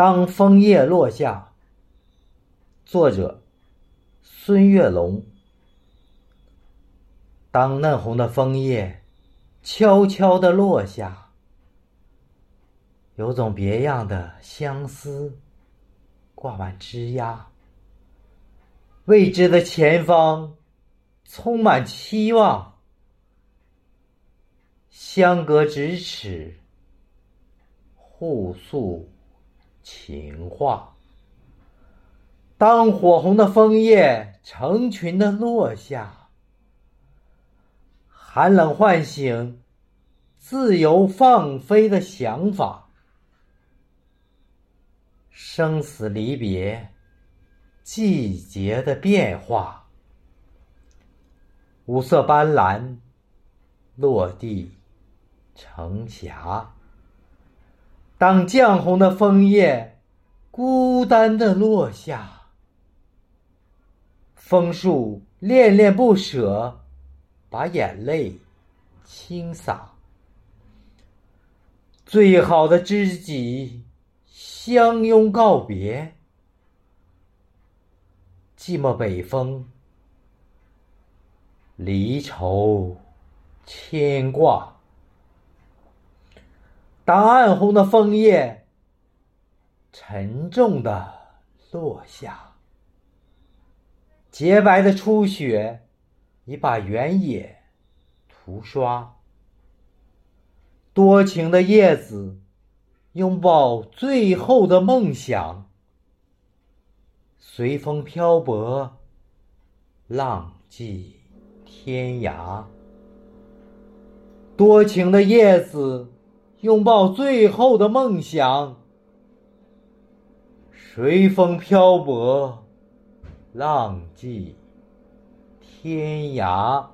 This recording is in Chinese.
当枫叶落下，作者孙月龙。当嫩红的枫叶悄悄地落下，有种别样的相思挂满枝桠。未知的前方充满期望，相隔咫尺，互诉。情话。当火红的枫叶成群的落下，寒冷唤醒自由放飞的想法。生死离别，季节的变化，五色斑斓，落地成霞。当绛红的枫叶孤单的落下，枫树恋恋不舍，把眼泪倾洒。最好的知己相拥告别，寂寞北风，离愁牵挂。当暗红的枫叶沉重的落下，洁白的初雪已把原野涂刷。多情的叶子拥抱最后的梦想，随风漂泊，浪迹天涯。多情的叶子。拥抱最后的梦想，随风漂泊，浪迹天涯。